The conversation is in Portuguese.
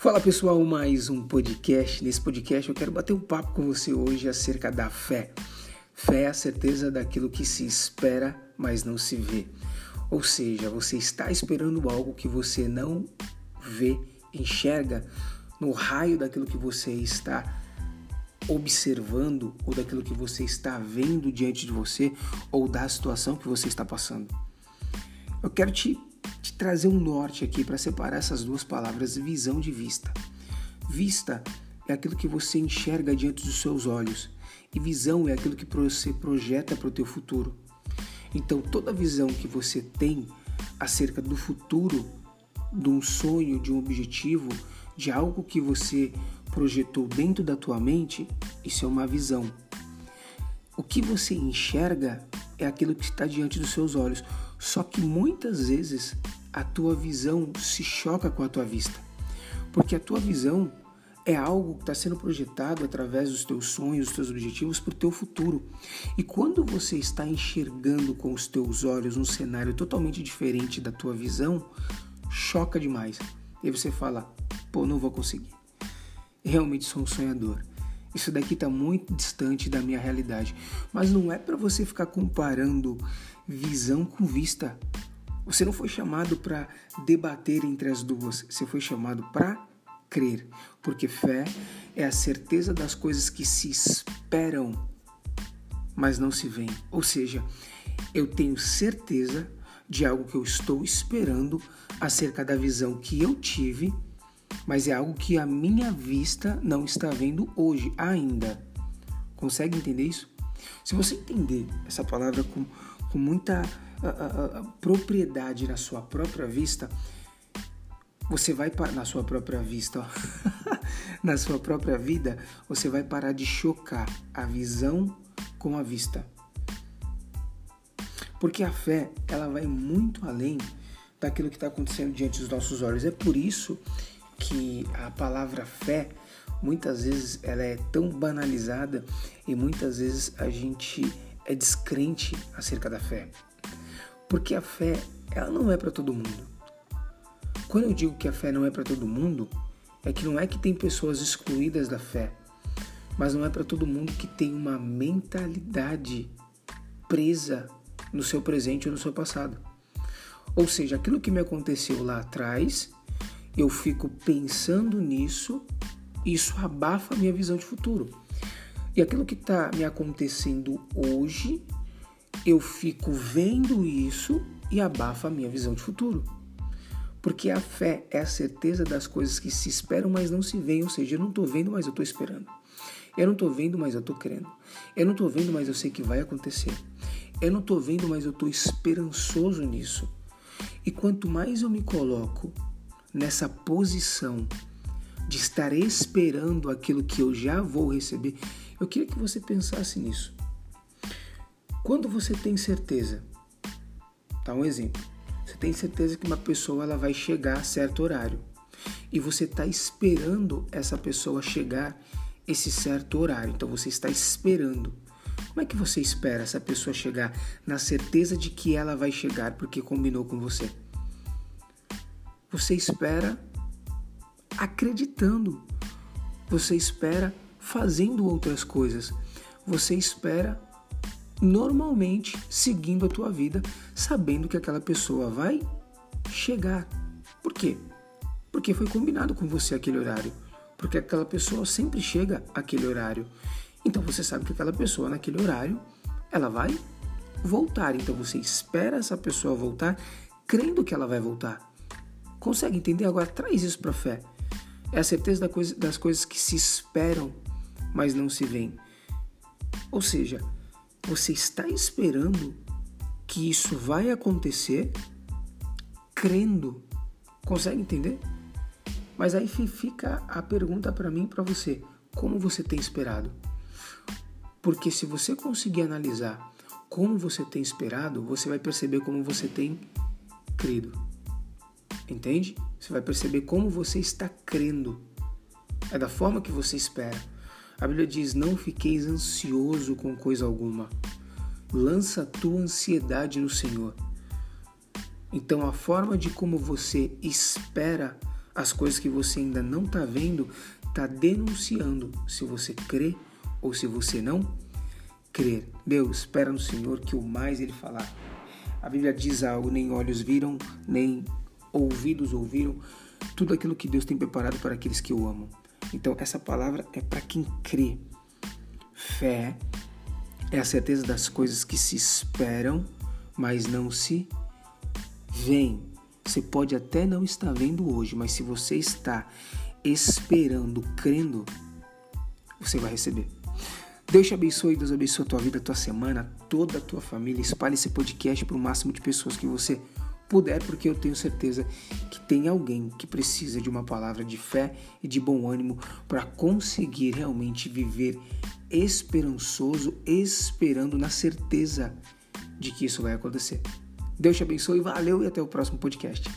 Fala pessoal, mais um podcast. Nesse podcast eu quero bater um papo com você hoje acerca da fé. Fé é a certeza daquilo que se espera, mas não se vê. Ou seja, você está esperando algo que você não vê, enxerga no raio daquilo que você está observando ou daquilo que você está vendo diante de você ou da situação que você está passando. Eu quero te te trazer um norte aqui para separar essas duas palavras, visão de vista. Vista é aquilo que você enxerga diante dos seus olhos e visão é aquilo que você projeta para o teu futuro. Então, toda visão que você tem acerca do futuro, de um sonho, de um objetivo, de algo que você projetou dentro da tua mente, isso é uma visão. O que você enxerga é aquilo que está diante dos seus olhos. Só que muitas vezes a tua visão se choca com a tua vista, porque a tua visão é algo que está sendo projetado através dos teus sonhos, dos teus objetivos para o teu futuro. E quando você está enxergando com os teus olhos um cenário totalmente diferente da tua visão, choca demais. E você fala, pô, não vou conseguir. Realmente sou um sonhador. Isso daqui está muito distante da minha realidade. Mas não é para você ficar comparando visão com vista. Você não foi chamado para debater entre as duas, você foi chamado para crer, porque fé é a certeza das coisas que se esperam, mas não se veem. Ou seja, eu tenho certeza de algo que eu estou esperando acerca da visão que eu tive, mas é algo que a minha vista não está vendo hoje ainda. Consegue entender isso? Se você entender essa palavra com, com muita uh, uh, propriedade na sua própria vista, você vai na sua própria vista, na sua própria vida, você vai parar de chocar a visão com a vista. Porque a fé, ela vai muito além daquilo que está acontecendo diante dos nossos olhos. É por isso que a palavra fé, muitas vezes, ela é tão banalizada e muitas vezes a gente é descrente acerca da fé. Porque a fé, ela não é para todo mundo. Quando eu digo que a fé não é para todo mundo, é que não é que tem pessoas excluídas da fé, mas não é para todo mundo que tem uma mentalidade presa no seu presente ou no seu passado. Ou seja, aquilo que me aconteceu lá atrás, eu fico pensando nisso, isso abafa a minha visão de futuro. E aquilo que está me acontecendo hoje, eu fico vendo isso e abafa a minha visão de futuro. Porque a fé é a certeza das coisas que se esperam, mas não se veem. Ou seja, eu não estou vendo, mas eu estou esperando. Eu não estou vendo, mas eu estou crendo. Eu não estou vendo, mas eu sei que vai acontecer. Eu não estou vendo, mas eu estou esperançoso nisso. E quanto mais eu me coloco nessa posição de estar esperando aquilo que eu já vou receber, eu queria que você pensasse nisso. Quando você tem certeza, tá um exemplo. Você tem certeza que uma pessoa ela vai chegar a certo horário e você está esperando essa pessoa chegar esse certo horário. Então você está esperando. Como é que você espera essa pessoa chegar na certeza de que ela vai chegar porque combinou com você? Você espera acreditando. Você espera fazendo outras coisas. Você espera normalmente seguindo a tua vida, sabendo que aquela pessoa vai chegar. Por quê? Porque foi combinado com você aquele horário. Porque aquela pessoa sempre chega aquele horário. Então você sabe que aquela pessoa naquele horário, ela vai voltar. Então você espera essa pessoa voltar, crendo que ela vai voltar. Consegue entender? Agora traz isso para a fé. É a certeza das coisas que se esperam mas não se vê. Ou seja, você está esperando que isso vai acontecer crendo. Consegue entender? Mas aí fica a pergunta para mim e para você: como você tem esperado? Porque se você conseguir analisar como você tem esperado, você vai perceber como você tem crido. Entende? Você vai perceber como você está crendo. É da forma que você espera. A Bíblia diz: Não fiqueis ansioso com coisa alguma, lança a tua ansiedade no Senhor. Então, a forma de como você espera as coisas que você ainda não está vendo, está denunciando se você crê ou se você não crer. Deus, espera no Senhor que o mais Ele falar. A Bíblia diz algo, nem olhos viram, nem ouvidos ouviram, tudo aquilo que Deus tem preparado para aqueles que o amam. Então, essa palavra é para quem crê. Fé é a certeza das coisas que se esperam, mas não se veem. Você pode até não estar vendo hoje, mas se você está esperando, crendo, você vai receber. Deus te abençoe, Deus abençoe a tua vida, a tua semana, toda a tua família. Espalhe esse podcast para o máximo de pessoas que você puder, porque eu tenho certeza que tem alguém que precisa de uma palavra de fé e de bom ânimo para conseguir realmente viver esperançoso, esperando na certeza de que isso vai acontecer. Deus te abençoe, valeu e até o próximo podcast.